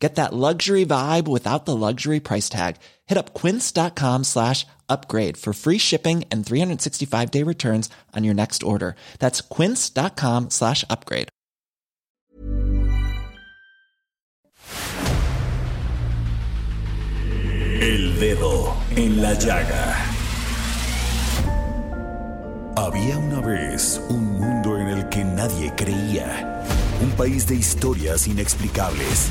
Get that luxury vibe without the luxury price tag. Hit up quince.com slash upgrade for free shipping and 365 day returns on your next order. That's quince.com slash upgrade. El dedo en la llaga. Había una vez un mundo en el que nadie creía. Un país de historias inexplicables.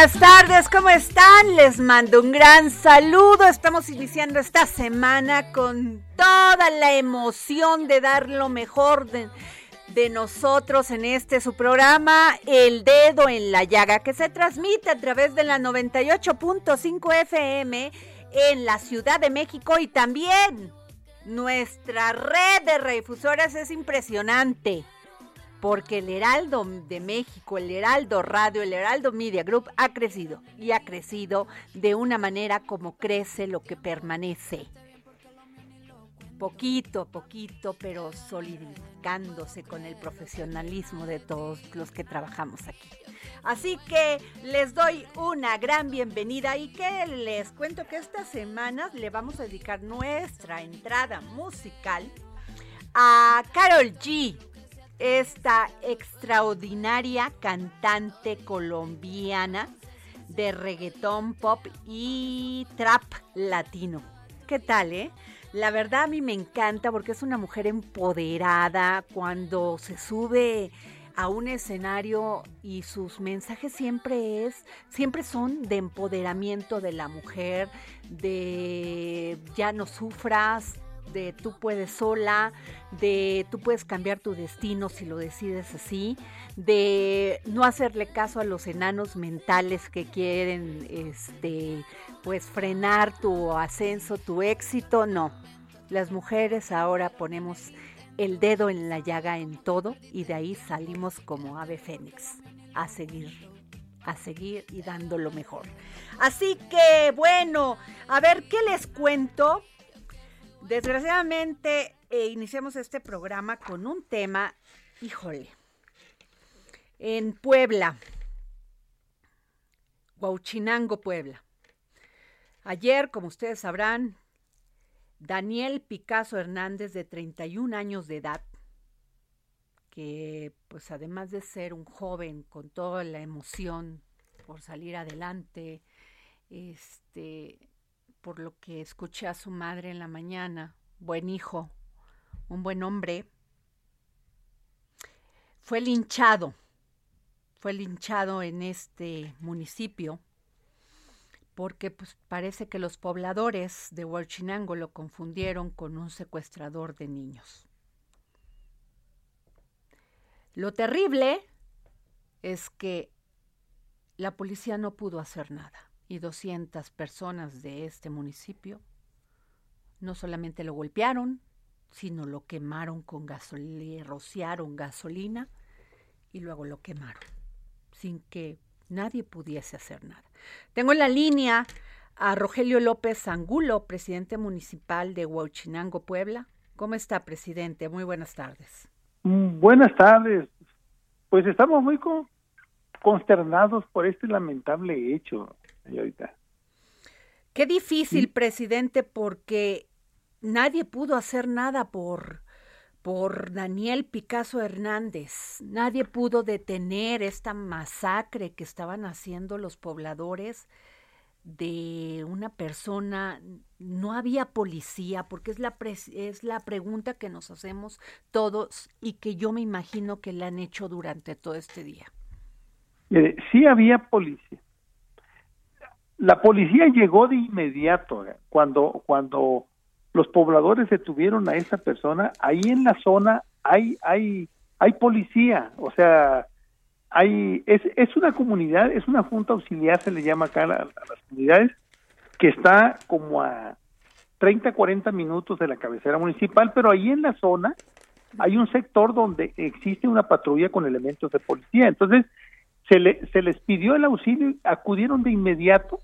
buenas tardes, ¿cómo están? Les mando un gran saludo. Estamos iniciando esta semana con toda la emoción de dar lo mejor de, nosotros en este su programa El Dedo en la Llaga, que se transmite a través de la 98.5 FM en la Ciudad de México y también nuestra red de redifusoras es impresionante porque el Heraldo de México, el Heraldo Radio, el Heraldo Media Group ha crecido y ha crecido de una manera como crece lo que permanece. Poquito a poquito, pero solidificándose con el profesionalismo de todos los que trabajamos aquí. Así que les doy una gran bienvenida y que les cuento que esta semana le vamos a dedicar nuestra entrada musical a Carol G esta extraordinaria cantante colombiana de reggaetón, pop y trap latino. ¿Qué tal, eh? La verdad a mí me encanta porque es una mujer empoderada cuando se sube a un escenario y sus mensajes siempre es siempre son de empoderamiento de la mujer, de ya no sufras, de tú puedes sola, de tú puedes cambiar tu destino si lo decides así, de no hacerle caso a los enanos mentales que quieren este pues frenar tu ascenso, tu éxito, no. Las mujeres ahora ponemos el dedo en la llaga en todo y de ahí salimos como ave fénix a seguir a seguir y dando lo mejor. Así que bueno, a ver qué les cuento. Desgraciadamente eh, iniciamos este programa con un tema, híjole, en Puebla, Huauchinango, Puebla. Ayer, como ustedes sabrán, Daniel Picasso Hernández, de 31 años de edad, que pues además de ser un joven con toda la emoción por salir adelante, este, por lo que escuché a su madre en la mañana, buen hijo, un buen hombre, fue linchado, fue linchado en este municipio porque pues, parece que los pobladores de Huachinango lo confundieron con un secuestrador de niños. Lo terrible es que la policía no pudo hacer nada y 200 personas de este municipio no solamente lo golpearon, sino lo quemaron con gasolina, rociaron gasolina y luego lo quemaron, sin que nadie pudiese hacer nada. Tengo en la línea a Rogelio López Angulo, presidente municipal de Huachinango, Puebla. ¿Cómo está, presidente? Muy buenas tardes. Mm, Buenas tardes. Pues estamos muy con- consternados por este lamentable hecho, señorita. Qué difícil, presidente, porque nadie pudo hacer nada por, por Daniel Picasso Hernández. Nadie pudo detener esta masacre que estaban haciendo los pobladores de una persona. No había policía, porque es la, es la pregunta que nos hacemos todos y que yo me imagino que le han hecho durante todo este día. Mire, sí había policía. La policía llegó de inmediato eh, cuando cuando los pobladores detuvieron a esa persona. Ahí en la zona hay hay hay policía, o sea, hay es es una comunidad, es una junta auxiliar se le llama acá a, a las comunidades que está como a 30 40 minutos de la cabecera municipal, pero ahí en la zona hay un sector donde existe una patrulla con elementos de policía. Entonces, se, le, se les pidió el auxilio, acudieron de inmediato,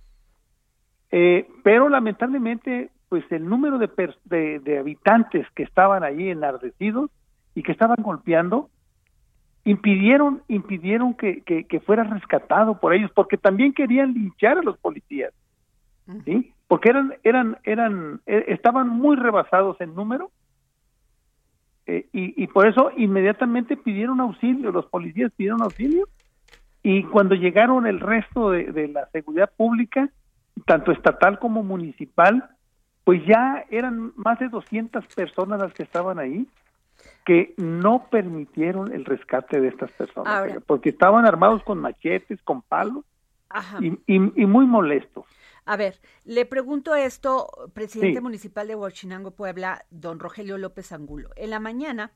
eh, pero lamentablemente, pues el número de, pers- de, de habitantes que estaban ahí enardecidos y que estaban golpeando, impidieron, impidieron que, que, que fuera rescatado por ellos, porque también querían linchar a los policías, ¿sí? Porque eran, eran, eran, eh, estaban muy rebasados en número eh, y, y por eso inmediatamente pidieron auxilio, los policías pidieron auxilio y cuando llegaron el resto de, de la seguridad pública, tanto estatal como municipal, pues ya eran más de 200 personas las que estaban ahí que no permitieron el rescate de estas personas, Ahora- porque estaban armados con machetes, con palos Ajá. y, y- y muy molestos. A ver, le pregunto esto, presidente Sí. municipal de Huachinango, Puebla, don Rogelio López Angulo. En la mañana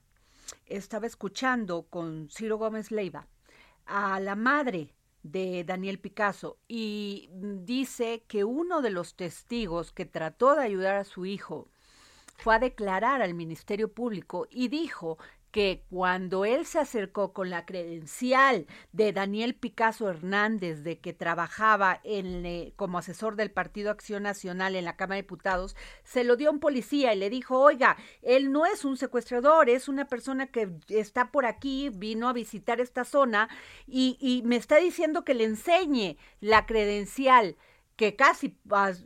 estaba escuchando con Ciro Gómez Leiva a la madre de Daniel Picasso y dice que uno de los testigos que trató de ayudar a su hijo fue a declarar al Ministerio Público y dijo que cuando él se acercó con la credencial de Daniel Picasso Hernández de que trabajaba en, eh, como asesor del Partido Acción Nacional en la Cámara de Diputados, se lo dio a un policía y le dijo, oiga, él no es un secuestrador, es una persona que está por aquí, vino a visitar esta zona y, y me está diciendo que le enseñe la credencial que casi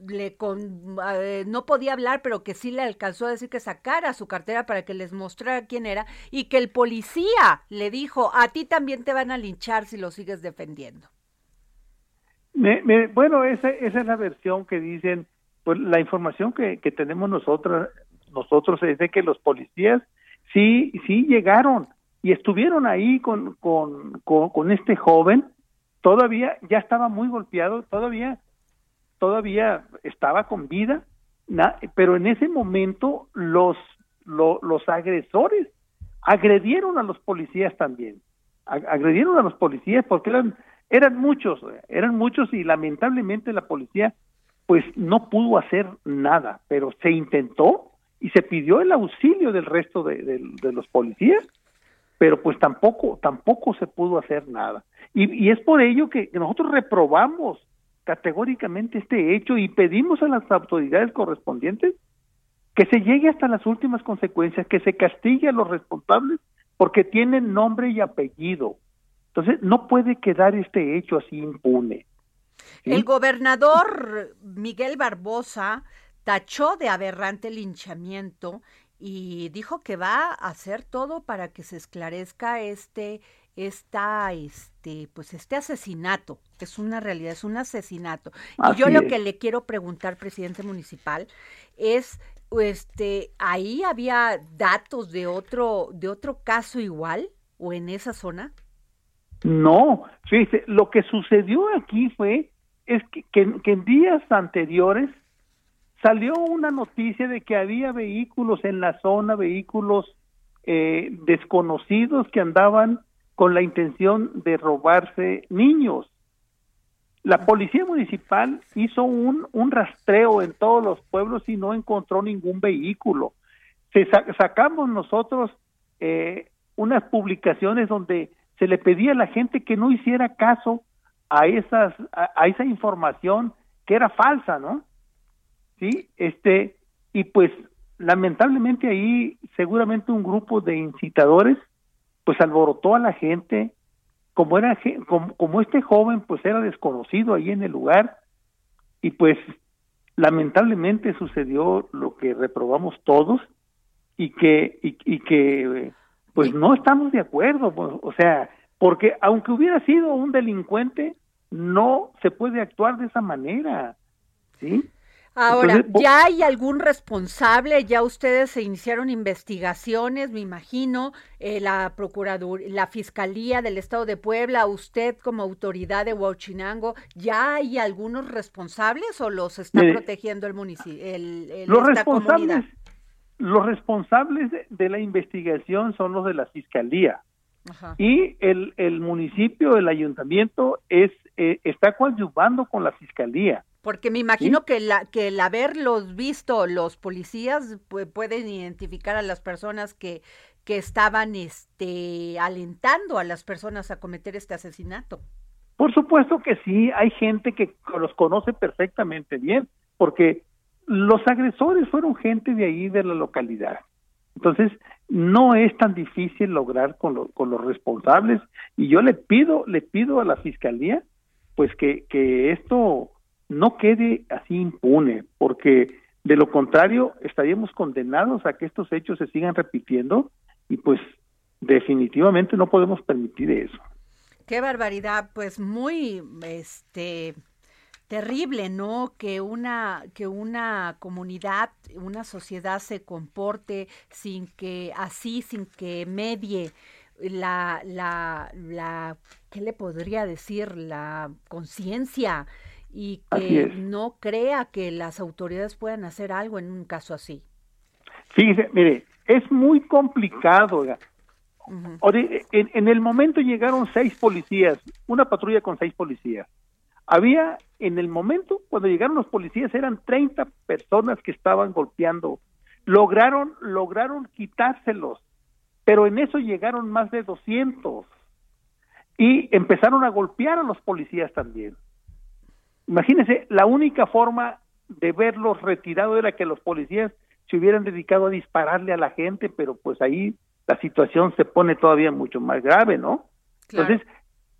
le con, eh, no podía hablar, pero que sí le alcanzó a decir que sacara su cartera para que les mostrara quién era y que el policía le dijo, a ti también te van a linchar si lo sigues defendiendo. Me- me- bueno, esa, esa es la versión que dicen, pues la información que, que tenemos nosotros, nosotros es de que los policías sí, sí llegaron y estuvieron ahí con, con, con este joven, todavía ya estaba muy golpeado, todavía, todavía estaba con vida, pero en ese momento los, lo- los agresores agredieron a los policías también, Ag- agredieron a los policías porque eran eran muchos, eran muchos y lamentablemente la policía pues no pudo hacer nada, pero se intentó y se pidió el auxilio del resto de, de- los policías, pero pues tampoco tampoco se pudo hacer nada. Y es por ello que nosotros reprobamos categóricamente este hecho y pedimos a las autoridades correspondientes que se llegue hasta las últimas consecuencias, que se castigue a los responsables porque tienen nombre y apellido. Entonces, no puede quedar este hecho así impune. El gobernador Miguel Barbosa tachó de aberrante el linchamiento y dijo que va a hacer todo para que se esclarezca este esta este pues este asesinato es una realidad es un asesinato. Y yo lo que le quiero preguntar presidente municipal es este ahí había datos de otro de otro caso igual o en esa zona No, fíjese, lo que sucedió aquí fue es que, que- que en días anteriores salió una noticia de que había vehículos en la zona, vehículos eh, desconocidos que andaban con la intención de robarse niños. La policía municipal hizo un, un rastreo en todos los pueblos y no encontró ningún vehículo. Se sa- sacamos nosotros eh, unas publicaciones donde se le pedía a la gente que no hiciera caso a esas a, a esa información que era falsa, ¿no? Sí, este y pues lamentablemente ahí seguramente un grupo de incitadores pues alborotó a la gente como era como, como este joven pues era desconocido ahí en el lugar y pues lamentablemente sucedió lo que reprobamos todos y que y, y que pues no estamos de acuerdo pues, o sea porque aunque hubiera sido un delincuente no se puede actuar de esa manera sí Ahora, Entonces, ¿ya hay algún responsable? ¿Ya ustedes se iniciaron investigaciones, me imagino? eh, la Procuraduría, la Fiscalía del Estado de Puebla, usted como autoridad de Huachinango, ¿ya hay algunos responsables o los está Mire, protegiendo el municipio? El, el- los esta comunidad? responsables los responsables de, de la investigación son los de la fiscalía Ajá. y el, el municipio el ayuntamiento es eh, está coadyuvando con la fiscalía Porque me imagino que, la, que el haberlos visto los policías pu- pueden identificar a las personas que, que estaban este, alentando a las personas a cometer este asesinato. Por supuesto que sí, hay gente que los conoce perfectamente bien, porque los agresores fueron gente de ahí de la localidad. Entonces, no es tan difícil lograr con, lo- con los responsables y yo le pido, le pido a la fiscalía, pues que, que esto no quede así impune, porque de lo contrario estaríamos condenados a que estos hechos se sigan repitiendo y pues definitivamente no podemos permitir eso. Qué barbaridad, pues muy este terrible, ¿no? Que una que una comunidad, una sociedad se comporte sin que así, sin que medie la la la ¿qué le podría decir? la conciencia y que no crea que las autoridades puedan hacer algo en un caso así. Fíjese, mire, es muy complicado. Ori- En, en el momento llegaron seis policías, una patrulla con seis policías. Había, en el momento, cuando llegaron los policías, eran 30 personas que estaban golpeando. Lograron, lograron quitárselos, pero en eso llegaron más de 200. Y empezaron a golpear a los policías también. Imagínense, la única forma de verlos retirados era que los policías se hubieran dedicado a dispararle a la gente, pero pues ahí la situación se pone todavía mucho más grave, ¿no? Claro. Entonces,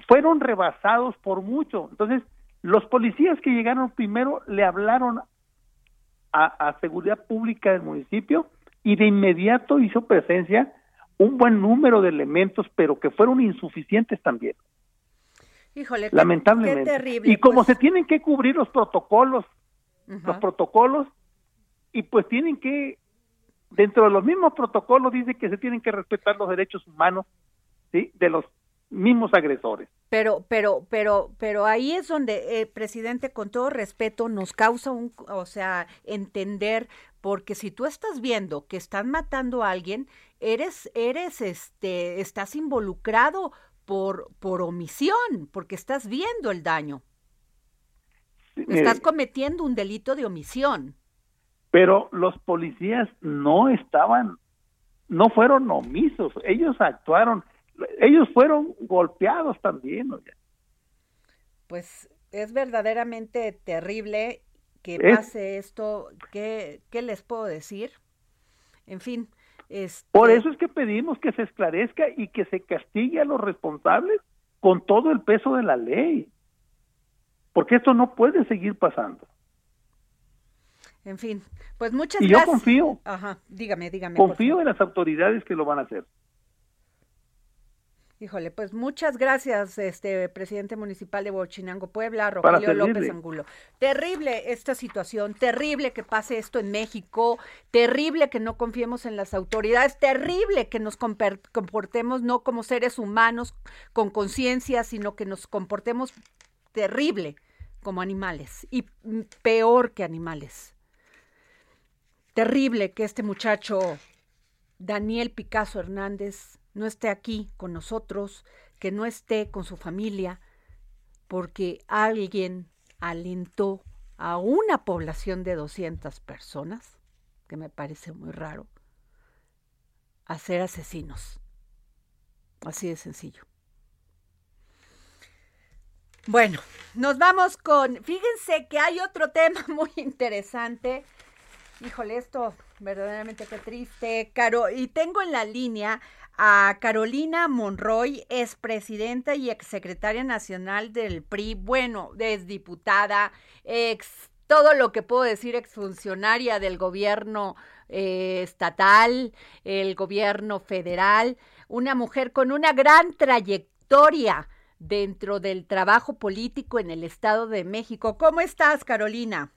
fueron rebasados por mucho. Entonces, los policías que llegaron primero le hablaron a, a Seguridad Pública del municipio y de inmediato hizo presencia un buen número de elementos, pero que fueron insuficientes también Híjole, lamentablemente. Qué terrible. y como pues. se tienen que cubrir los protocolos, los protocolos, y pues tienen que, dentro de los mismos protocolos dice que se tienen que respetar los derechos humanos, ¿sí? De los mismos agresores. Pero, pero, pero, pero ahí es donde, eh, presidente, con todo respeto, nos causa un, o sea, entender, porque si tú estás viendo que están matando a alguien, eres, eres, este, estás involucrado por, por omisión, porque estás viendo el daño, Sí, mire, estás cometiendo un delito de omisión. pero los policías no estaban, no fueron omisos, ellos actuaron, ellos fueron golpeados también. Pues es verdaderamente terrible que Es- pase esto. ¿Qué, qué les puedo decir? En fin. Este, Por eso es que pedimos que se esclarezca y que se castigue a los responsables con todo el peso de la ley. Porque esto no puede seguir pasando. En fin, pues muchas Y yo gracias. confío. Ajá, dígame, dígame. Confío en las autoridades que lo van a hacer. Híjole, pues muchas gracias, este presidente municipal de Huachinango, Puebla, Rogelio López. Angulo. Terrible esta situación, terrible que pase esto en México, terrible que no confiemos en las autoridades, terrible que nos comportemos no como seres humanos con conciencia, sino que nos comportemos terrible como animales y peor que animales. Terrible que este muchacho Daniel Picasso Hernández no esté aquí con nosotros, que no esté con su familia. porque alguien alentó a una población de 200 personas, que me parece muy raro, a ser asesinos. Así de sencillo. Bueno, nos vamos con, fíjense que hay otro tema muy interesante. Híjole, esto verdaderamente qué triste, Caro. Y tengo en la línea a Carolina Monroy, es presidenta y exsecretaria nacional del PRI, bueno, es diputada, ex todo lo que puedo decir, exfuncionaria del gobierno eh, estatal, el gobierno federal, una mujer con una gran trayectoria dentro del trabajo político en el Estado de México. ¿Cómo estás, Carolina?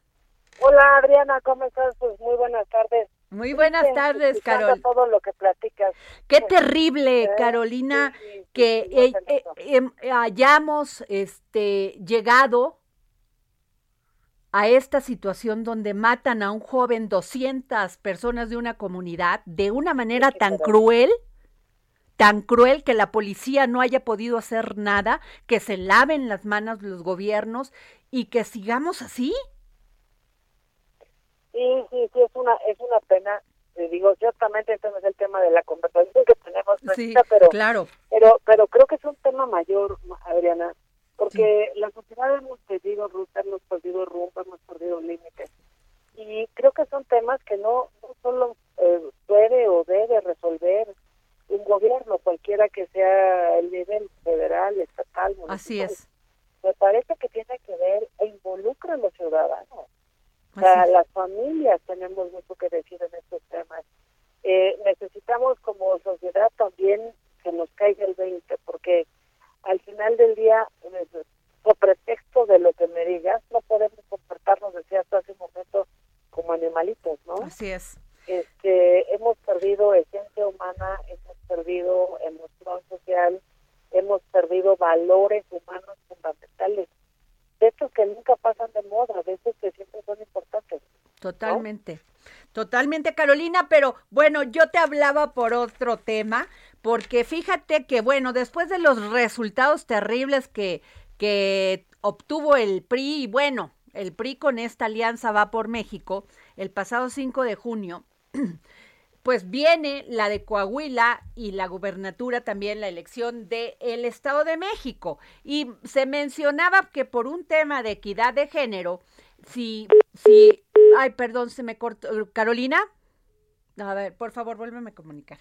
Hola, Adriana, ¿cómo estás? Pues muy buenas tardes. Muy buenas Triste, tardes, Carol. todo lo que platicas. Qué Pues, terrible, eh, Carolina, sí, sí, que sí, eh, eh, em, hayamos este, llegado a esta situación donde matan a un joven 200 personas de una comunidad de una manera tan cruel, tan cruel que la policía no haya podido hacer nada, que se laven las manos los gobiernos y que sigamos así. Sí, sí, sí, es una, es una pena. Te digo, ciertamente este no es el tema de la conversación que tenemos, Sí, ahorita, pero, claro. pero, pero creo que es un tema mayor, Adriana, porque la sociedad hemos perdido ruta, hemos perdido rumbo, hemos perdido límites. Y creo que son temas que no, no solo eh, puede o debe resolver un gobierno, cualquiera que sea el nivel federal, estatal, Así es. me parece que tiene que ver e involucra a los ciudadanos. O sea, es. las familias tenemos mucho que decir en estos temas. Eh, necesitamos como sociedad también que nos caiga el 20, porque al final del día, eh, por pretexto de lo que me digas, no podemos comportarnos, decía hasta hace un momento, como animalitos, ¿no? Así es. este, hemos perdido esencia humana, hemos perdido emoción social, hemos perdido valores humanos fundamentales. De estos que nunca pasan de moda, de estos que siempre son importantes. Totalmente, totalmente, Carolina, pero bueno, yo te hablaba por otro tema, porque fíjate que, bueno, después de los resultados terribles que, que obtuvo el PRI, y bueno, el PRI con esta alianza va por México, el pasado 5 de junio, pues viene la de Coahuila y la gubernatura también, la elección del el Estado de México. Y se mencionaba que por un tema de equidad de género, si, si, ay, perdón, se me cortó. Carolina, a ver, por favor, vuélveme a comunicar.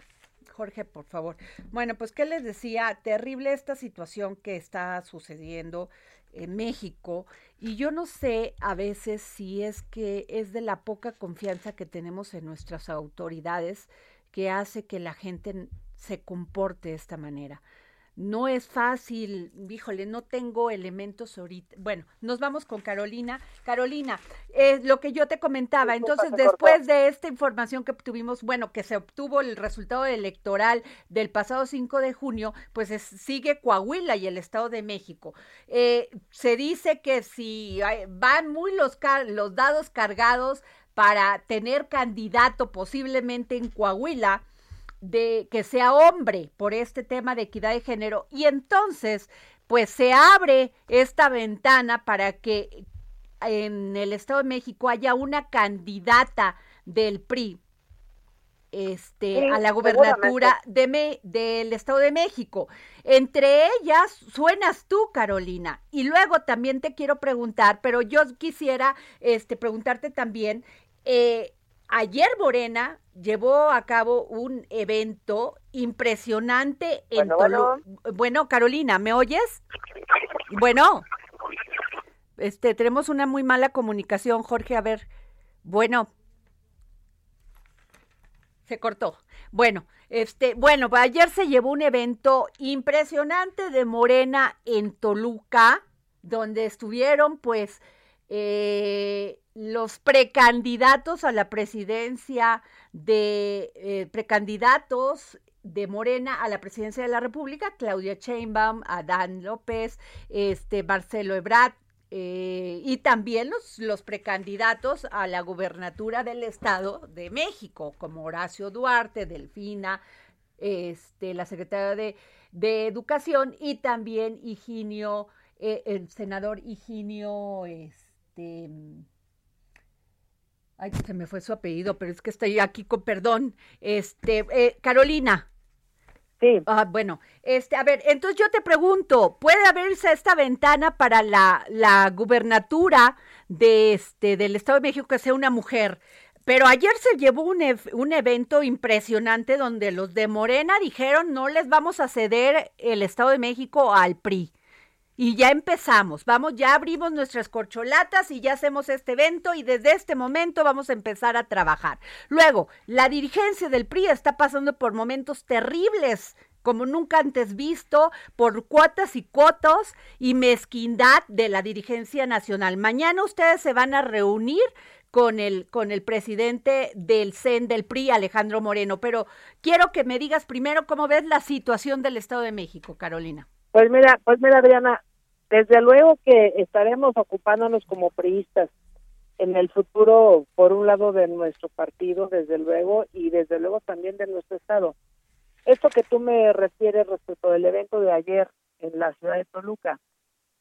Jorge, por favor. Bueno, pues, ¿qué les decía? Terrible esta situación que está sucediendo en México. Y yo no sé a veces si es que es de la poca confianza que tenemos en nuestras autoridades que hace que la gente se comporte de esta manera. No es fácil, híjole, no tengo elementos ahorita. Bueno, nos vamos con Carolina. Carolina, es lo que yo te comentaba. Entonces, cortó. después de esta información que obtuvimos, bueno, que se obtuvo el resultado electoral del pasado 5 de junio, pues es- sigue Coahuila y el Estado de México. Eh, se dice que si hay- van muy los, car- los dados cargados para tener candidato posiblemente en Coahuila, de que sea hombre por este tema de equidad de género y entonces pues se abre esta ventana para que en el Estado de México haya una candidata del PRI este Sí, a la gubernatura de Me- del Estado de México. Entre ellas suenas tú, Carolina. Y luego también te quiero preguntar, pero yo quisiera este preguntarte también eh, ayer Morena llevó a cabo un evento impresionante en Bueno, Tolu- bueno, Carolina, ¿me oyes? Bueno, este, tenemos una muy mala comunicación, Jorge, a ver. Bueno, se cortó. Bueno, este, bueno, ayer se llevó un evento impresionante de Morena en Toluca, donde estuvieron, pues, eh, los precandidatos a la presidencia de eh, precandidatos de Morena a la presidencia de la República, Claudia Sheinbaum, Adán López, este Marcelo Ebrard, eh, y también los, los precandidatos a la gubernatura del Estado de México, como Horacio Duarte, Delfina, este, la secretaria de, de Educación y también Higinio eh, el senador Higinio, este, ay, se me fue su apellido, pero es que estoy aquí con perdón, este, eh, Carolina. Sí, Ah, bueno, este, a ver, entonces yo te pregunto, ¿puede abrirse esta ventana para la, la gubernatura de este, del Estado de México que sea una mujer? Pero ayer se llevó un, un evento impresionante donde los de Morena dijeron no les vamos a ceder el Estado de México al PRI. Y ya empezamos, vamos, ya abrimos nuestras corcholatas y ya hacemos este evento y desde este momento vamos a empezar a trabajar. Luego, la dirigencia del PRI está pasando por momentos terribles, como nunca antes visto, por cuotas y cotos y mezquindad de la dirigencia nacional. Mañana ustedes se van a reunir con el, con el presidente del CEN del PRI, Alejandro Moreno, pero quiero que me digas primero cómo ves la situación del Estado de México, Carolina. Pues mira, pues mira, Adriana, desde luego que estaremos ocupándonos como priistas en el futuro, por un lado de nuestro partido, desde luego, y desde luego también de nuestro estado. Esto que tú me refieres respecto del evento de ayer en la ciudad de Toluca,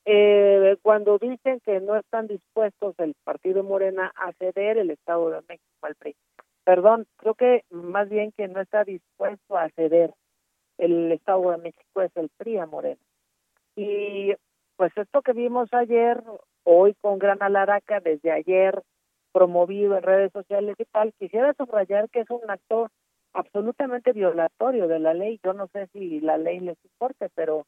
eh, cuando dicen que no están dispuestos el partido Morena a ceder el Estado de México al PRI. Perdón, creo que más bien que no está dispuesto a ceder el Estado de México es el PRI a Morena. Y pues esto que vimos ayer, hoy con gran alaraca, desde ayer promovido en redes sociales y tal, quisiera subrayar que es un acto absolutamente violatorio de la ley. Yo no sé si la ley les importe, pero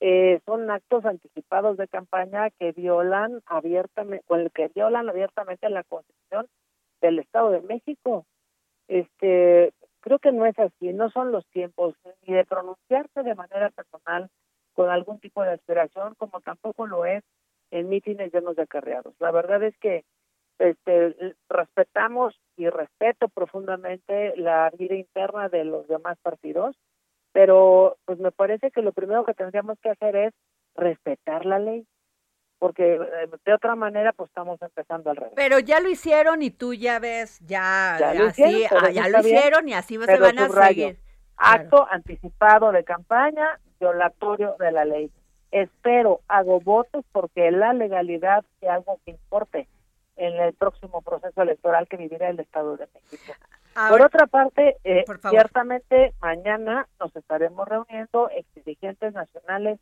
eh, son actos anticipados de campaña que violan abiertamente, con el que violan abiertamente la Constitución del Estado de México. Este, creo que no es así, no son los tiempos ni de pronunciarse de manera personal con algún tipo de aspiración, como tampoco lo es en mítines llenos de acarreados. La verdad es que este, respetamos y respeto profundamente la vida interna de los demás partidos, pero pues me parece que lo primero que tendríamos que hacer es respetar la ley, porque eh, de otra manera pues estamos empezando al revés. Pero ya lo hicieron y tú ya ves, ya, Ya lo así, hicieron, ah, ya lo bien, hicieron y así se van a seguir. Claro. Acto anticipado de campaña, violatorio de la ley. Espero, hago votos porque la legalidad sea algo que importe en el próximo proceso electoral que vivirá el Estado de México. Por otra parte, eh, Por ciertamente mañana nos estaremos reuniendo ex dirigentes nacionales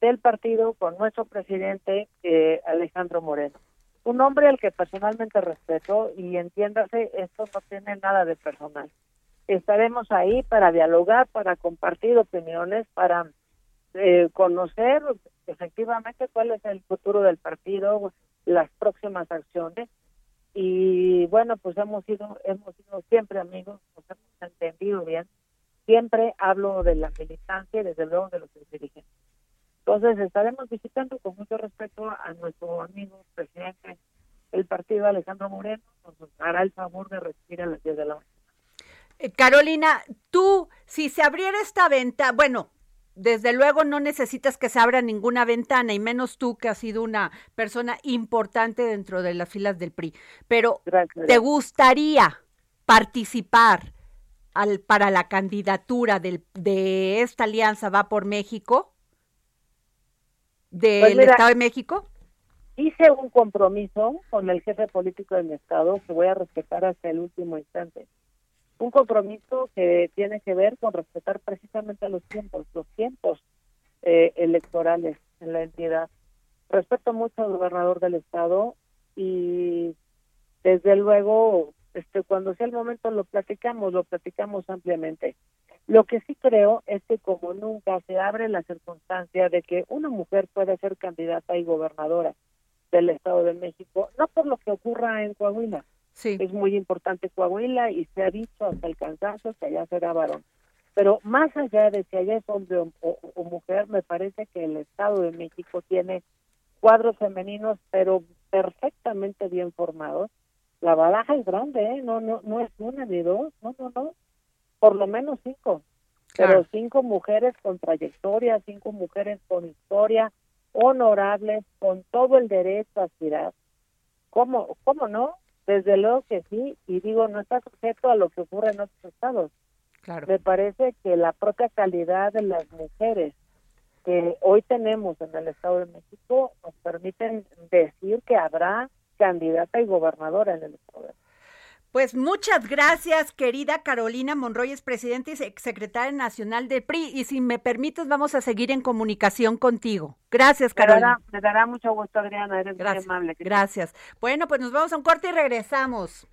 del partido con nuestro presidente eh, Alejandro Moreno. Un hombre al que personalmente respeto y entiéndase, esto no tiene nada de personal. Estaremos ahí para dialogar, para compartir opiniones, para eh, conocer efectivamente cuál es el futuro del partido, las próximas acciones. Y bueno pues hemos sido hemos sido siempre amigos nos hemos entendido bien. Siempre hablo de la militancia y desde luego de los dirigentes. Entonces estaremos visitando con mucho respeto a nuestro amigo presidente del partido Alejandro Moreno nos hará el favor de recibir a las 10 de la mañana Carolina, tú, si se abriera esta venta, bueno, desde luego no necesitas que se abra ninguna ventana, y menos tú que has sido una persona importante dentro de las filas del PRI, pero gracias ¿te gustaría participar al, para la candidatura del, de esta alianza Va por México? ¿Del Pues mira, Estado de México? hice un compromiso con el jefe político de mi estado que voy a respetar hasta el último instante. Un compromiso que tiene que ver con respetar precisamente los tiempos, los tiempos eh, electorales en la entidad. Respeto mucho al gobernador del estado y desde luego este cuando sea el momento lo platicamos, lo platicamos ampliamente. Lo que sí creo es que como nunca se abre la circunstancia de que una mujer pueda ser candidata y gobernadora del Estado de México, no por lo que ocurra en Coahuila. Sí. Es muy importante Coahuila y se ha dicho hasta el cansancio que allá será varón. Pero más allá de si allá es hombre o, o- o mujer, me parece que el Estado de México tiene cuadros femeninos, pero perfectamente bien formados. La baraja es grande, ¿eh? No, no, no es una ni dos, no, no, no. Por lo menos cinco. Claro. Pero cinco mujeres con trayectoria, cinco mujeres con historia, honorables, con todo el derecho a aspirar. ¿Cómo, cómo no? Desde luego que sí, y digo, no está sujeto a lo que ocurre en otros estados. Claro. Me parece que la propia calidad de las mujeres que hoy tenemos en el Estado de México nos permiten decir que habrá candidata y gobernadora en el Estado de México. Pues muchas gracias, querida Carolina Monroy, es presidenta y secretaria nacional del PRI. Y si me permites, vamos a seguir en comunicación contigo. Gracias, Me dará, Carolina. me dará mucho gusto, Adriana, eres Gracias. muy amable. Gracias. Bueno, pues nos vamos a un corte y regresamos.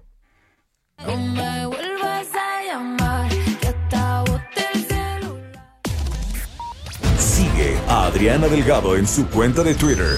No me vuelvas a llamar, que hasta boté el celular. Sigue a Adriana Delgado en su cuenta de Twitter,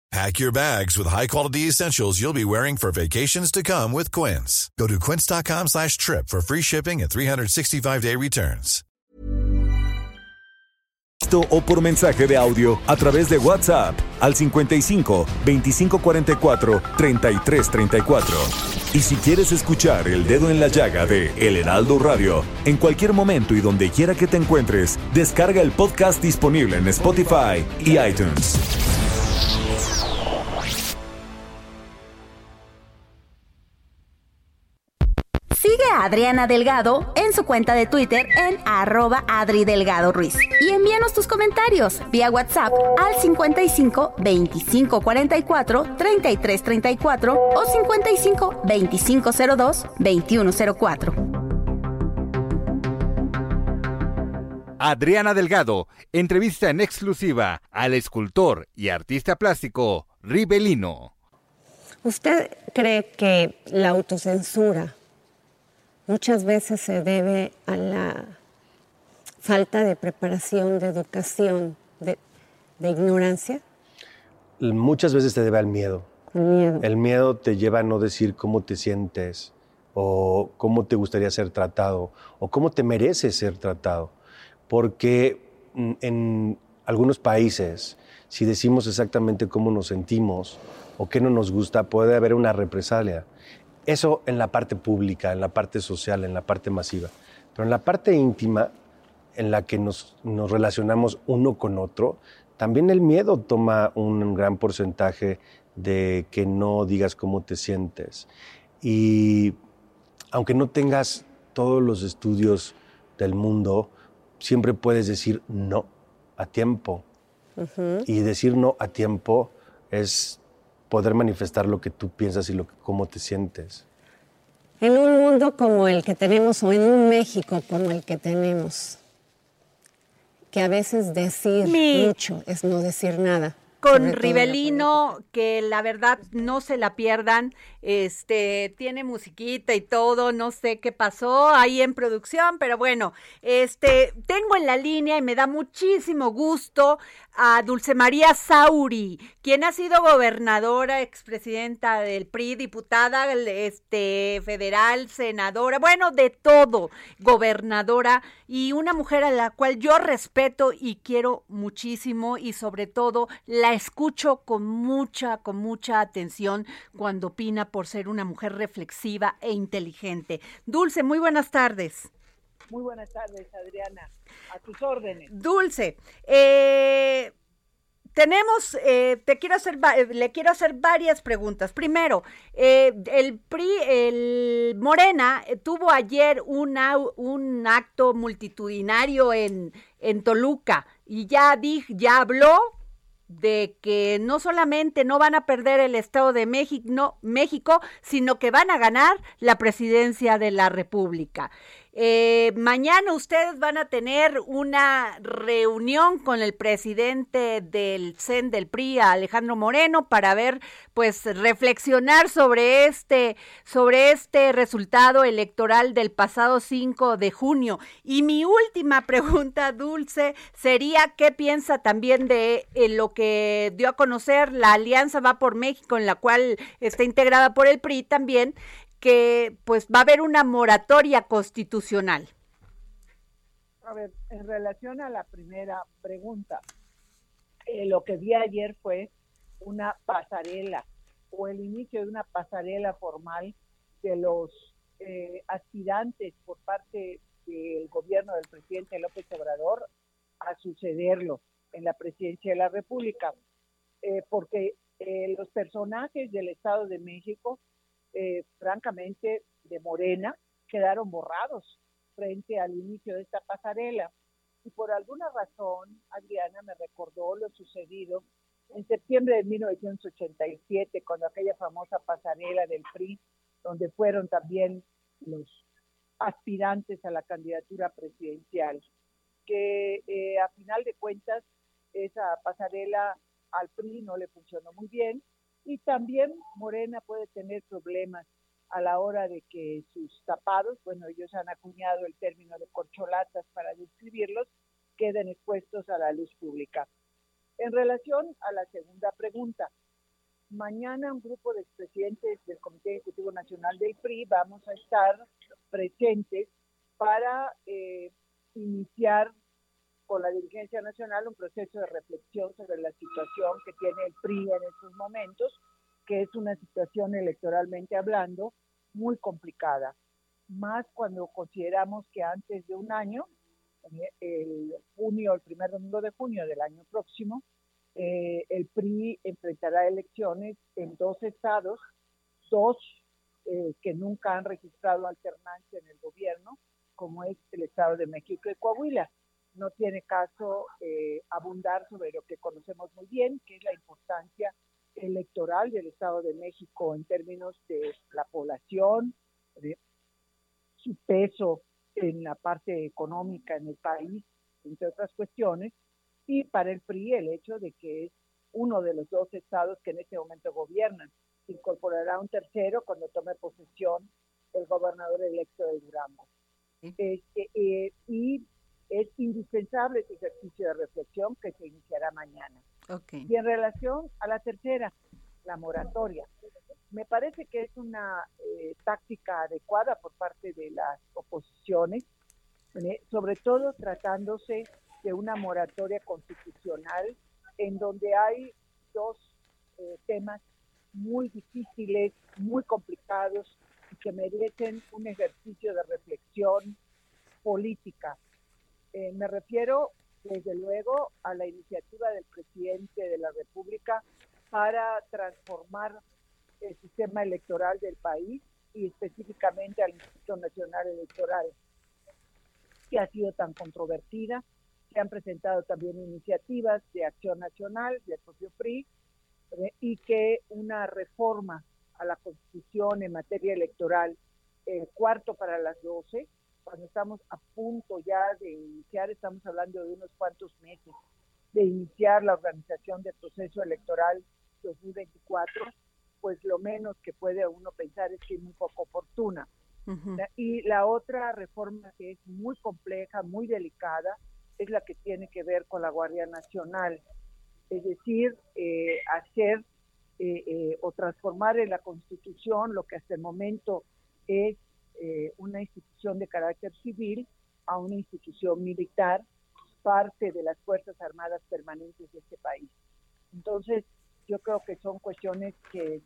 Pack your bags with high-quality essentials you'll be wearing for vacations to come with Quince. Go to quince.com slash trip for free shipping and 365-day returns. o por mensaje de audio a través de WhatsApp al 55 2544 3334. Y si quieres escuchar El Dedo en la Llaga de El Heraldo Radio en cualquier momento y donde quiera que te encuentres, descarga el podcast disponible en Spotify y iTunes. A Adriana Delgado en su cuenta de Twitter en arroba Adri Delgado Ruiz. Y envíanos tus comentarios vía WhatsApp al 55 25 44 33 34 o 55 25 02 21 04. Adriana Delgado entrevista en exclusiva al escultor y artista plástico Ribelino. ¿Usted cree que la autocensura muchas veces se debe a la falta de preparación, de educación, de, de ignorancia? Muchas veces se debe al miedo. El miedo. El miedo te lleva a no decir cómo te sientes o cómo te gustaría ser tratado o cómo te mereces ser tratado. Porque mm, en algunos países, si decimos exactamente cómo nos sentimos o qué no nos gusta, puede haber una represalia. Eso en la parte pública, en la parte social, en la parte masiva. Pero en la parte íntima, en la que nos, nos relacionamos uno con otro, también el miedo toma un gran porcentaje de que no digas cómo te sientes. Y aunque no tengas todos los estudios del mundo, siempre puedes decir no a tiempo. Y decir no a tiempo es poder manifestar lo que tú piensas y lo que, cómo te sientes. En un mundo como el que tenemos o en un México como el que tenemos, que a veces decir Mi- mucho es no decir nada. con Rivelino, que la verdad no se la pierdan, este, tiene musiquita y todo, no sé qué pasó ahí en producción, pero bueno, este, tengo en la línea y me da muchísimo gusto a Dulce María Sauri, quien ha sido gobernadora, expresidenta del PRI, diputada, este, federal, senadora, bueno, de todo, gobernadora y una mujer a la cual yo respeto y quiero muchísimo y sobre todo la escucho con mucha, con mucha atención cuando opina por ser una mujer reflexiva e inteligente. Dulce, muy buenas tardes. Muy buenas tardes, Adriana. A tus órdenes. Dulce, eh, tenemos, eh, te quiero hacer, eh, le quiero hacer varias preguntas. Primero, eh, el PRI, el Morena eh, tuvo ayer un acto multitudinario en, en Toluca y ya dij- ya habló de que no solamente no van a perder el Estado de México, no, México, sino que van a ganar la presidencia de la República. Eh, mañana ustedes van a tener una reunión con el presidente del CEN del PRI, Alejandro Moreno, para ver, pues, reflexionar sobre este, sobre este resultado electoral del pasado 5 de junio. Y mi última pregunta, Dulce, sería qué piensa también de eh, lo que dio a conocer la Alianza Va por México, en la cual está integrada por el PRI también, que pues va a haber una moratoria constitucional. A ver, en relación a la primera pregunta, eh, lo que vi ayer fue una pasarela o el inicio de una pasarela formal de los eh, aspirantes por parte del gobierno del presidente López Obrador a sucederlo en la presidencia de la República, eh, porque los personajes del Estado de México, eh, francamente, de Morena, quedaron borrados frente al inicio de esta pasarela. Y por alguna razón, Adriana me recordó lo sucedido en septiembre de 1987, con aquella famosa pasarela del PRI, donde fueron también los aspirantes a la candidatura presidencial, que eh, a final de cuentas esa pasarela al PRI no le funcionó muy bien y también Morena puede tener problemas a la hora de que sus tapados, bueno, ellos han acuñado el término de corcholatas para describirlos, queden expuestos a la luz pública. En relación a la segunda pregunta, mañana un grupo de expresidentes del Comité Ejecutivo Nacional del PRI vamos a estar presentes para eh, iniciar con la dirigencia nacional un proceso de reflexión sobre la situación que tiene el PRI en estos momentos, que es una situación electoralmente hablando muy complicada, más cuando consideramos que antes de un año, el junio, el primer domingo de junio del año próximo, eh, el PRI enfrentará elecciones en dos estados, dos eh, que nunca han registrado alternancia en el gobierno, como es el Estado de México y Coahuila. No tiene caso eh, abundar sobre lo que conocemos muy bien, que es la importancia electoral del Estado de México en términos de la población, de su peso en la parte económica en el país, entre otras cuestiones, y para el PRI el hecho de que es uno de los dos estados que en este momento gobiernan. Se incorporará un tercero cuando tome posesión el gobernador electo de Durango. Este, eh, y es indispensable este ejercicio de reflexión que se iniciará mañana. Okay. Y en relación a la tercera, la moratoria, me parece que es una eh, táctica adecuada por parte de las oposiciones, eh, sobre todo tratándose de una moratoria constitucional en donde hay dos eh, temas muy difíciles, muy complicados y que merecen un ejercicio de reflexión política. Eh, me refiero, desde luego, a la iniciativa del presidente de la República para transformar el sistema electoral del país y específicamente al Instituto Nacional Electoral, que ha sido tan controvertida. Se han presentado también iniciativas de acción nacional del propio PRI eh, y que una reforma a la Constitución en materia electoral, el cuarto para las 12, cuando estamos a punto ya de iniciar, estamos hablando de unos cuantos meses, de iniciar la organización del proceso electoral 2024, pues lo menos que puede uno pensar es que es muy poco oportuna. Uh -huh. Y la otra reforma que es muy compleja, muy delicada, es la que tiene que ver con la Guardia Nacional, es decir, eh, hacer eh, eh, o transformar en la Constitución lo que hasta el momento es eh, una institución de carácter civil a una institución militar, parte de las Fuerzas Armadas permanentes de este país. Entonces, yo creo que son cuestiones que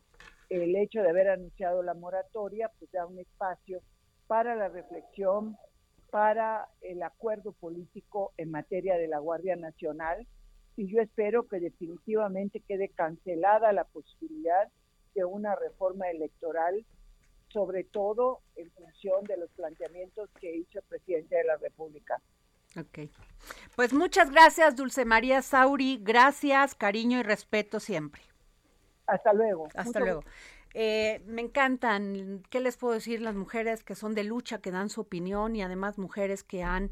el hecho de haber anunciado la moratoria pues da un espacio para la reflexión, para el acuerdo político en materia de la Guardia Nacional y yo espero que definitivamente quede cancelada la posibilidad de una reforma electoral, sobre todo en función de los planteamientos que hizo el presidente de la República. Ok. Pues muchas gracias, Dulce María Sauri. Gracias, cariño y respeto siempre. Hasta luego. Hasta Mucho luego. Eh, me encantan, ¿qué les puedo decir? Las mujeres que son de lucha, que dan su opinión y además mujeres que han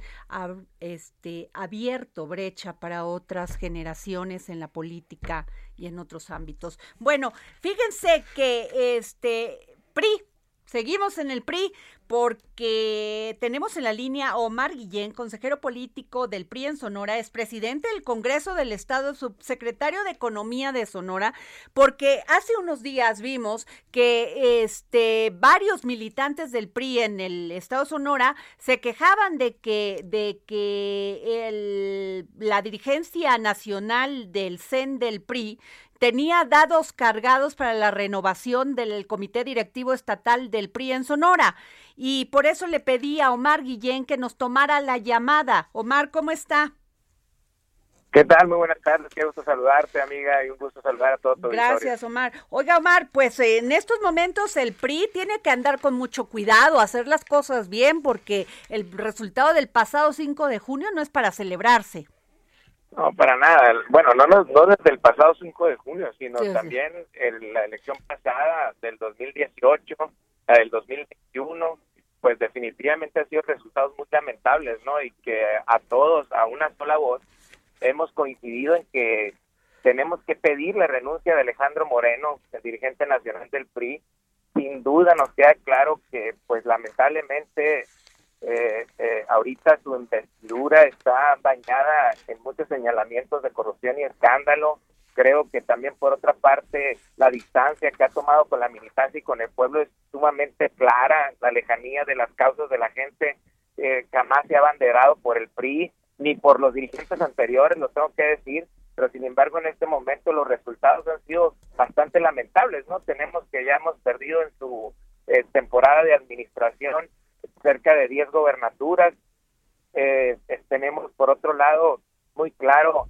este, abierto brecha para otras generaciones en la política y en otros ámbitos. Bueno, fíjense que este PRI Seguimos en el PRI porque tenemos en la línea Omar Guillén, consejero político del PRI en Sonora, es presidente del Congreso del Estado, subsecretario de Economía de Sonora, porque hace unos días vimos que este varios militantes del PRI en el Estado Sonora se quejaban de que de que el, la dirigencia nacional del CEN del PRI tenía dados cargados para la renovación del Comité Directivo Estatal del PRI en Sonora. Y por eso le pedí a Omar Guillén que nos tomara la llamada. Omar, ¿cómo está? ¿Qué tal? Muy buenas tardes. Qué gusto saludarte, amiga, y un gusto saludar a todos. Gracias, Omar. Oiga, Omar, pues eh, en estos momentos el PRI tiene que andar con mucho cuidado, hacer las cosas bien, porque el resultado del pasado 5 de junio no es para celebrarse. No, para nada. Bueno, no, no, no desde el pasado 5 de junio, sino Sí, sí. también en la elección pasada del 2018, la del 2021, pues definitivamente han sido resultados muy lamentables, ¿no? Y que a todos, a una sola voz, hemos coincidido en que tenemos que pedir la renuncia de Alejandro Moreno, el dirigente nacional del PRI. Sin duda nos queda claro que, pues lamentablemente, eh, eh, ahorita su investidura está bañada en muchos señalamientos de corrupción y escándalo. Creo que también por otra parte la distancia que ha tomado con la militancia y con el pueblo es sumamente clara, la lejanía de las causas de la gente eh, jamás se ha abanderado por el PRI ni por los dirigentes anteriores, lo tengo que decir, pero sin embargo en este momento los resultados han sido bastante lamentables, ¿no? Tenemos que ya hemos perdido en su eh, temporada de administración cerca de 10 gobernaturas. Eh, tenemos, por otro lado, muy claro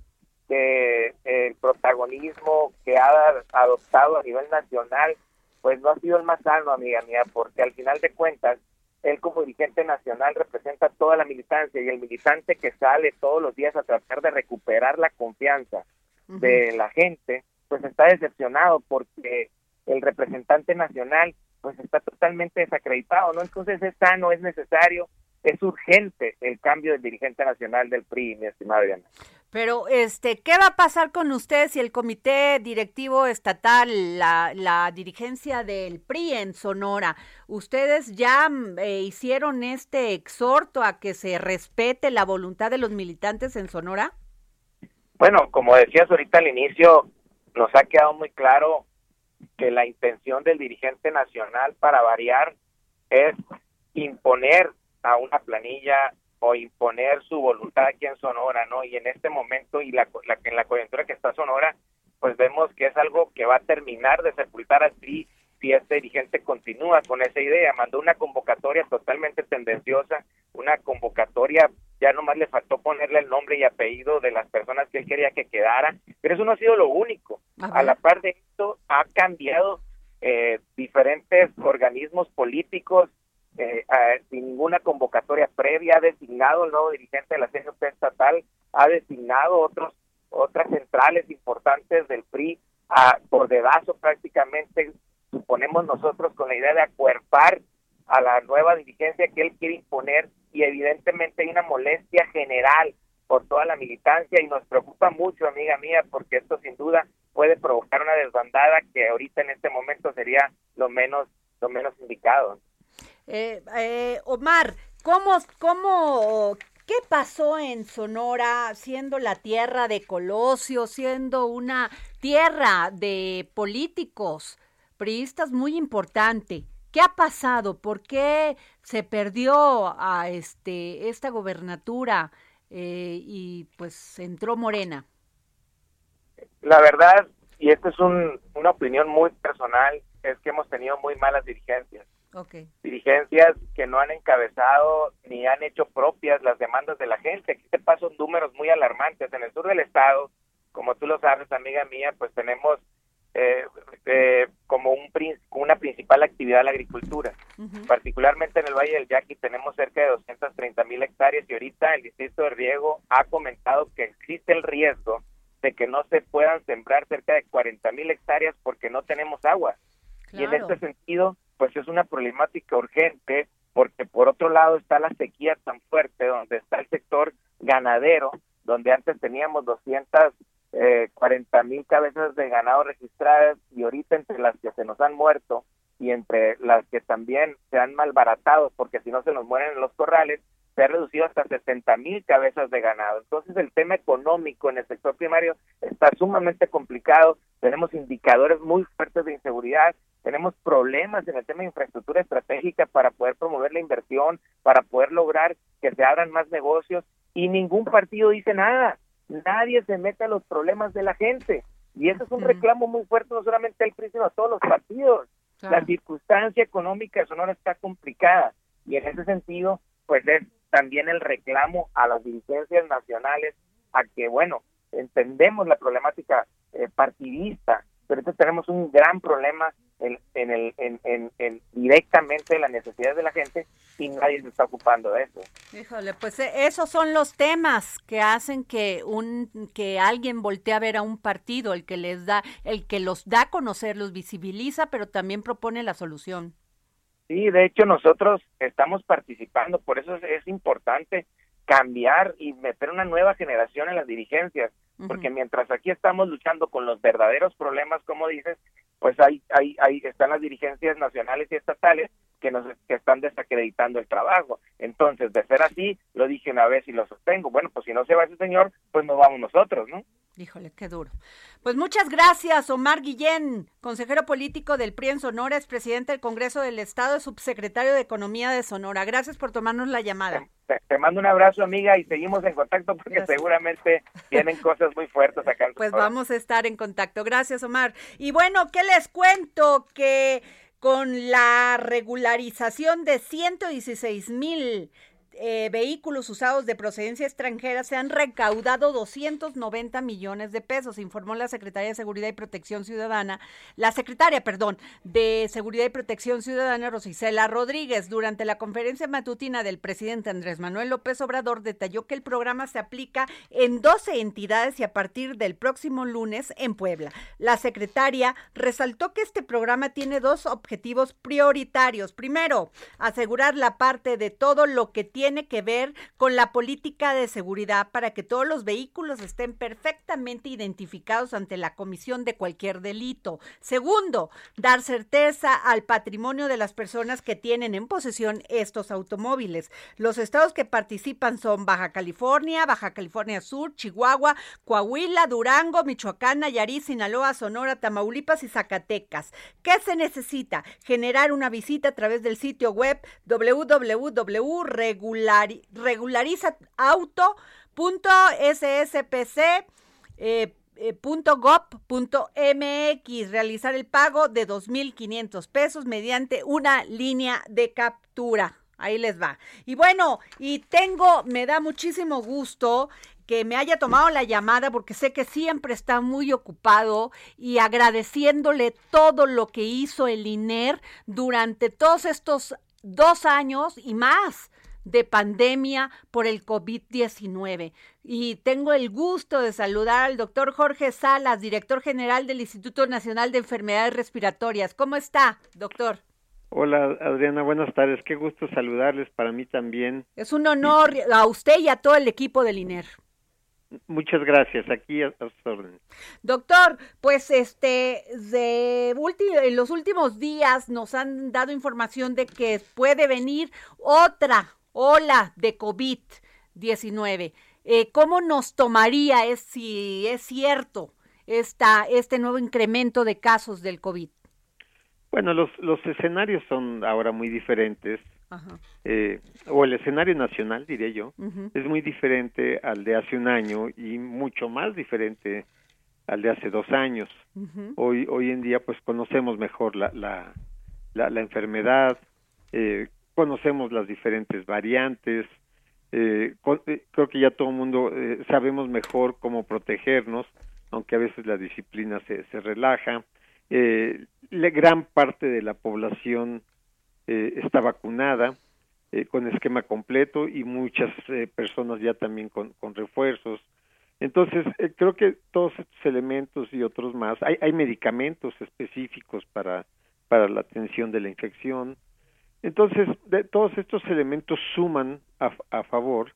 que el protagonismo que ha adoptado a nivel nacional, pues no ha sido el más sano, amiga mía, porque al final de cuentas, él como dirigente nacional representa toda la militancia y el militante que sale todos los días a tratar de recuperar la confianza de la gente, pues está decepcionado porque el representante nacional pues está totalmente desacreditado, ¿no? Entonces es sano, es necesario, es urgente el cambio del dirigente nacional del PRI, mi estimada Adriana. Pero, este, ¿qué va a pasar con ustedes y el comité directivo estatal, la, la dirigencia del PRI en Sonora? ¿Ustedes ya mm, eh, hicieron este exhorto a que se respete la voluntad de los militantes en Sonora? Bueno, como decías ahorita al inicio, nos ha quedado muy claro que la intención del dirigente nacional para variar es imponer a una planilla o imponer su voluntad aquí en Sonora, ¿no? Y en este momento y la, la en la coyuntura que está Sonora, pues vemos que es algo que va a terminar de sepultar así si este dirigente continúa con esa idea. Mandó una convocatoria totalmente tendenciosa, una convocatoria, ya nomás le faltó ponerle el nombre y apellido de las personas que él quería que quedaran, pero eso no ha sido lo único. A la par de esto, ha cambiado eh, diferentes organismos políticos eh, eh, sin ninguna convocatoria previa, ha designado el nuevo dirigente de la CNP estatal, ha designado otros otras centrales importantes del PRI a, por dedazo prácticamente, suponemos nosotros con la idea de acuerpar a la nueva dirigencia que él quiere imponer y evidentemente hay una molestia general por toda la militancia y nos preocupa mucho, amiga mía, porque esto sin duda puede provocar una desbandada que ahorita en este momento sería lo menos lo menos indicado. Eh, eh, Omar, ¿cómo, cómo, qué pasó en Sonora siendo la tierra de Colosio, siendo una tierra de políticos priistas muy importante? ¿Qué ha pasado? ¿Por qué se perdió a este esta gobernatura eh, y pues entró Morena? La verdad, y esta es un, una opinión muy personal, es que hemos tenido muy malas dirigencias. Okay. Dirigencias que no han encabezado ni han hecho propias las demandas de la gente. Aquí te paso números muy alarmantes. En el sur del estado, como tú lo sabes, amiga mía, pues tenemos eh, eh, como un, una principal actividad la agricultura. Uh -huh. Particularmente en el Valle del Yaqui tenemos cerca de 230 mil hectáreas y ahorita el Distrito de Riego ha comentado que existe el riesgo de que no se puedan sembrar cerca de 40 mil hectáreas porque no tenemos agua. Claro. Y en este sentido, pues es una problemática urgente porque por otro lado está la sequía tan fuerte donde está el sector ganadero, donde antes teníamos 200 eh, 40 mil cabezas de ganado registradas y ahorita entre las que se nos han muerto y entre las que también se han malbaratado, porque si no se nos mueren en los corrales, se ha reducido hasta 60 mil cabezas de ganado. Entonces el tema económico en el sector primario está sumamente complicado, tenemos indicadores muy fuertes de inseguridad, tenemos problemas en el tema de infraestructura estratégica para poder promover la inversión, para poder lograr que se abran más negocios y ningún partido dice nada, nadie se mete a los problemas de la gente. Y eso es un reclamo muy fuerte, no solamente al PRI, sino a todos los partidos. La circunstancia económica de Sonora está complicada y en ese sentido, pues es también el reclamo a las dirigencias nacionales a que, bueno, entendemos la problemática eh, partidista, pero entonces tenemos un gran problema en, en el, en, en, en directamente las necesidades de la gente y nadie se está ocupando de eso. Híjole, pues eh, esos son los temas que hacen que un que alguien voltee a ver a un partido, el que les da, el que los da a conocer, los visibiliza, pero también propone la solución. Sí, de hecho nosotros estamos participando, por eso es, es importante cambiar y meter una nueva generación en las dirigencias, porque mientras aquí estamos luchando con los verdaderos problemas, como dices, pues ahí, ahí, ahí están las dirigencias nacionales y estatales que nos que están desacreditando el trabajo. Entonces, de ser así, lo dije una vez y lo sostengo. Bueno, pues si no se va ese señor, pues nos vamos nosotros, ¿no? Híjole, qué duro. Pues muchas gracias, Omar Guillén, consejero político del PRI en Sonora, es presidente del Congreso del Estado, subsecretario de Economía de Sonora. Gracias por tomarnos la llamada. Te, te mando un abrazo, amiga, y seguimos en contacto porque Gracias. seguramente tienen cosas muy fuertes acá. en Pues Sonora. vamos a estar en contacto. Gracias, Omar. Y bueno, ¿qué les cuento? Que con la regularización de 116 mil eh, vehículos usados de procedencia extranjera se han recaudado 290 millones de pesos, informó la Secretaria de Seguridad y Protección Ciudadana, la secretaria, perdón, de Seguridad y Protección Ciudadana, Rosicela Rodríguez, durante la conferencia matutina del presidente Andrés Manuel López Obrador, detalló que el programa se aplica en 12 entidades y a partir del próximo lunes en Puebla. La secretaria resaltó que este programa tiene dos objetivos prioritarios. Primero, asegurar la parte de todo lo que tiene que ver con la política de seguridad para que todos los vehículos estén perfectamente identificados ante la comisión de cualquier delito. Segundo, dar certeza al patrimonio de las personas que tienen en posesión estos automóviles. Los estados que participan son Baja California, Baja California Sur, Chihuahua, Coahuila, Durango, Michoacán, Nayarit, Sinaloa, Sonora, Tamaulipas y Zacatecas. ¿Qué se necesita? Generar una visita a través del sitio web www.regularizauto.sspc eh, eh, punto gov punto mx realizar el pago de 2.500 pesos mediante una línea de captura. Ahí les va. Y bueno, y tengo, me da muchísimo gusto que me haya tomado la llamada porque sé que siempre está muy ocupado y agradeciéndole todo lo que hizo el INER durante todos estos dos años y más de pandemia por el COVID-19. Y tengo el gusto de saludar al doctor Jorge Salas, director general del Instituto Nacional de Enfermedades Respiratorias. ¿Cómo está, doctor? Hola Adriana, buenas tardes. Qué gusto saludarles para mí también. Es un honor a usted y a todo el equipo del INER. Muchas gracias. Aquí a, a sus órdenes. Doctor, pues este, de en los últimos días nos han dado información de que puede venir otra ola de COVID-19. Eh, ¿Cómo nos tomaría es, si es cierto esta, este nuevo incremento de casos del COVID? Bueno, los, los escenarios son ahora muy diferentes, Ajá. eh, o el escenario nacional, diría yo, es muy diferente al de hace un año y mucho más diferente al de hace dos años. Hoy, hoy en día, pues conocemos mejor la, la, la, la enfermedad, eh, conocemos las diferentes variantes, eh, con- eh, creo que ya todo el mundo eh, sabemos mejor cómo protegernos, aunque a veces la disciplina se, se relaja. Eh, la gran parte de la población eh, está vacunada con esquema completo y muchas personas ya también con, con refuerzos. Entonces, creo que todos estos elementos y otros más, hay, hay medicamentos específicos para, para la atención de la infección. Entonces, de, todos estos elementos suman a, a favor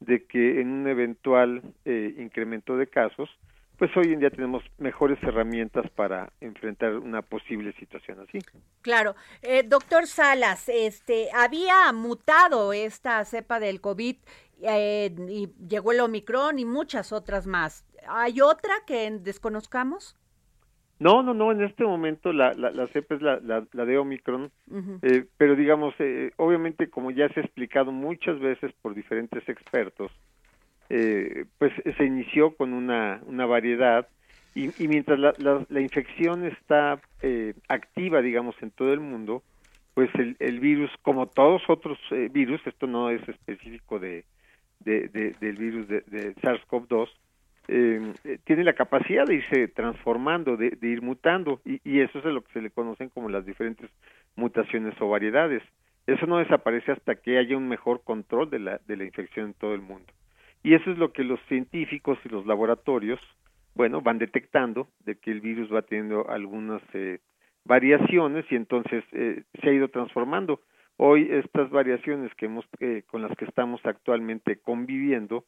de que en un eventual eh, incremento de casos, pues hoy en día tenemos mejores herramientas para enfrentar una posible situación así. Claro. Eh, doctor Salas, este, había mutado esta cepa del COVID eh, y llegó el Omicron y muchas otras más. ¿Hay otra que desconozcamos? No, no, no, en este momento la, la, la cepa es la, la, la de Omicron, eh, pero digamos, eh, obviamente como ya se ha explicado muchas veces por diferentes expertos, eh, pues se inició con una, una variedad y, y mientras la, la, la infección está eh, activa, digamos, en todo el mundo, pues el, el virus, como todos otros eh, virus, esto no es específico de, de, de- del virus de, de SARS-CoV-2, eh, eh, tiene la capacidad de irse transformando, de, de ir mutando, y, y eso es lo que se le conocen como las diferentes mutaciones o variedades. Eso no desaparece hasta que haya un mejor control de la, de la infección en todo el mundo. Y eso es lo que los científicos y los laboratorios, bueno, van detectando de que el virus va teniendo algunas eh, variaciones y entonces eh, se ha ido transformando. Hoy estas variaciones que hemos, eh, con las que estamos actualmente conviviendo,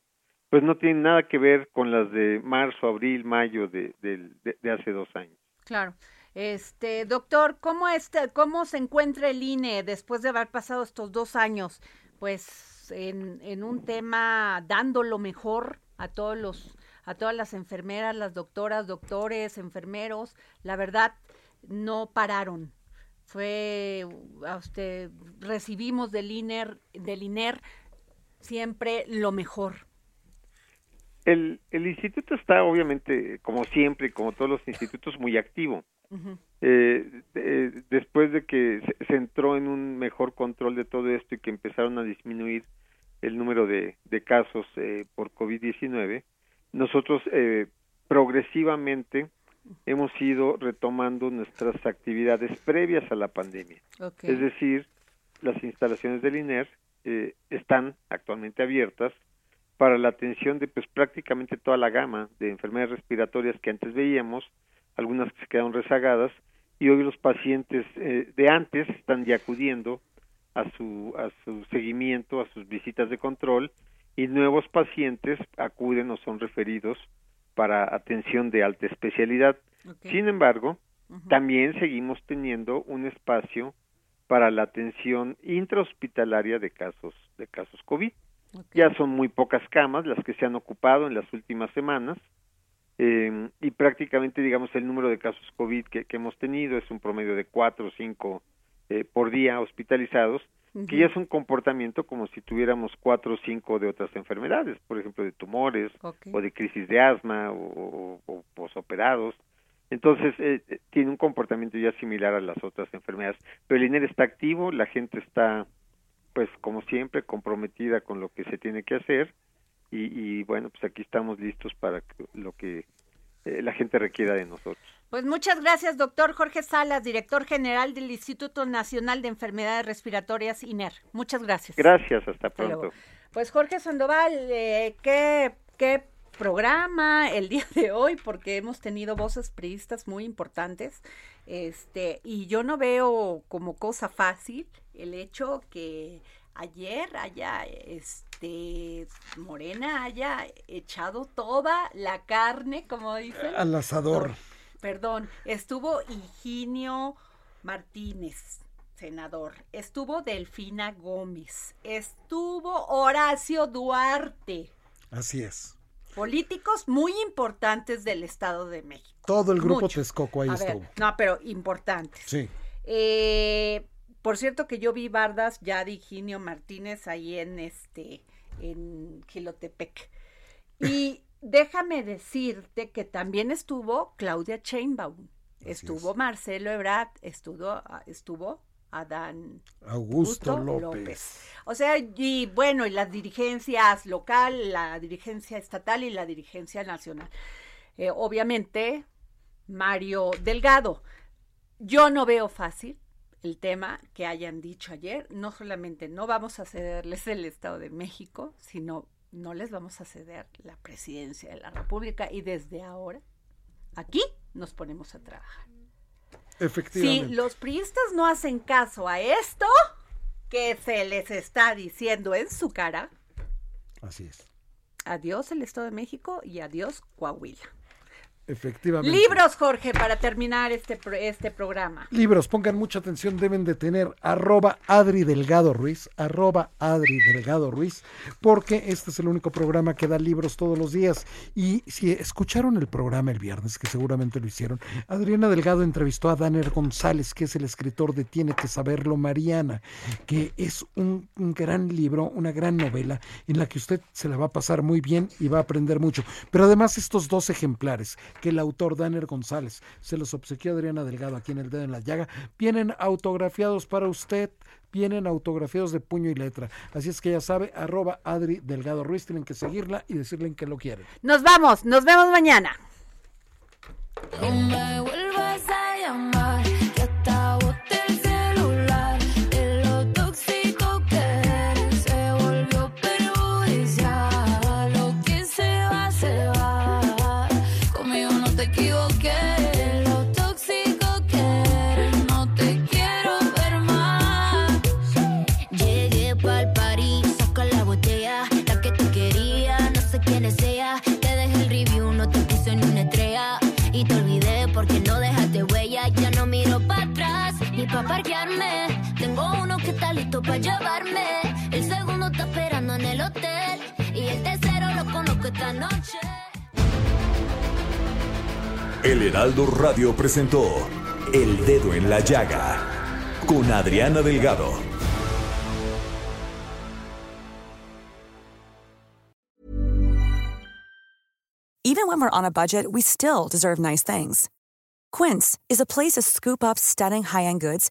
pues no tienen nada que ver con las de marzo, abril, mayo de, de- hace dos años. Claro. Este, doctor, ¿cómo, está, ¿cómo se encuentra el INE después de haber pasado estos dos años? Pues en, en un tema dando lo mejor a todos los, a todas las enfermeras, las doctoras, doctores, enfermeros. La verdad, no pararon. Fue, a usted, recibimos del INER, del INER siempre lo mejor. El, el instituto está obviamente, como siempre, como todos los institutos, muy activo. Eh, eh, después de que se, se entró en un mejor control de todo esto y que empezaron a disminuir el número de, de casos eh, por COVID-19, nosotros eh, progresivamente hemos ido retomando nuestras actividades previas a la pandemia. Es decir, las instalaciones del INER eh, están actualmente abiertas para la atención de pues prácticamente toda la gama de enfermedades respiratorias que antes veíamos, algunas que se quedaron rezagadas y hoy los pacientes eh, de antes están ya acudiendo a su a su seguimiento, a sus visitas de control y nuevos pacientes acuden o son referidos para atención de alta especialidad. Sin embargo, también seguimos teniendo un espacio para la atención intrahospitalaria de casos de casos COVID. Ya son muy pocas camas las que se han ocupado en las últimas semanas eh, y prácticamente, digamos, el número de casos COVID que, que hemos tenido es un promedio de cuatro o cinco eh, por día hospitalizados, que ya es un comportamiento como si tuviéramos cuatro o cinco de otras enfermedades, por ejemplo, de tumores o de crisis de asma o, o, o posoperados. Entonces, eh, eh, tiene un comportamiento ya similar a las otras enfermedades. Pero el INER está activo, la gente está, pues, como siempre, comprometida con lo que se tiene que hacer. Y, y bueno, pues aquí estamos listos para lo que eh, la gente requiera de nosotros. Pues muchas gracias, doctor Jorge Salas, director general del Instituto Nacional de Enfermedades Respiratorias, INER. Muchas gracias. Gracias, hasta pronto. Pues Jorge Sandoval, eh, ¿qué, qué programa el día de hoy, porque hemos tenido voces priistas muy importantes, este, y yo no veo como cosa fácil el hecho que ayer haya, este, Morena haya echado toda la carne, como dicen. Al asador. Perdón, estuvo Higinio Martínez, senador. Estuvo Delfina Gómez. Estuvo Horacio Duarte. Así es. Políticos muy importantes del Estado de México. Todo el grupo Mucho. Texcoco ahí A ver, estuvo. no, pero importantes. Sí. Eh, por cierto que yo vi bardas ya de Higinio Martínez ahí en este en Gilotepec. Y déjame decirte que también estuvo Claudia Chainbaum, estuvo Marcelo Ebrard, estuvo estuvo Adán Augusto Augusto López. O sea, y bueno, y las dirigencias local, la dirigencia estatal y la dirigencia nacional. Eh, obviamente, Mario Delgado. Yo no veo fácil el tema que hayan dicho ayer. No solamente no vamos a cederles el Estado de México, sino no les vamos a ceder la presidencia de la República y desde ahora aquí nos ponemos a trabajar. Si Efectivamente. los priistas no hacen caso a esto que se les está diciendo en su cara, Así es. adiós el Estado de México y adiós Coahuila. Efectivamente. Libros, Jorge, para terminar este, pro- este programa. Libros, pongan mucha atención, deben de tener arroba Adri Delgado Ruiz, arroba Adri Delgado Ruiz, porque este es el único programa que da libros todos los días. Y si escucharon el programa el viernes, que seguramente lo hicieron, Adriana Delgado entrevistó a Danner González, que es el escritor de Tiene que saberlo Mariana, que es un, un gran libro, una gran novela en la que usted se la va a pasar muy bien y va a aprender mucho. Pero además estos dos ejemplares que el autor Danner González se los obsequió a Adriana Delgado aquí en el dedo en la llaga, vienen autografiados para usted, vienen autografiados de puño y letra. Así es que ya sabe, arroba Adri Delgado Ruiz, tienen que seguirla y decirle en que lo quieren. Nos vamos, nos vemos mañana. Llevarme. El segundo está esperando en el hotel. Y el tercero lo conozco esta noche. El Heraldo Radio presentó El Dedo en la Llaga con Adriana Delgado. Even when we're on a budget, we still deserve nice things. Quince is a place to scoop up stunning high-end goods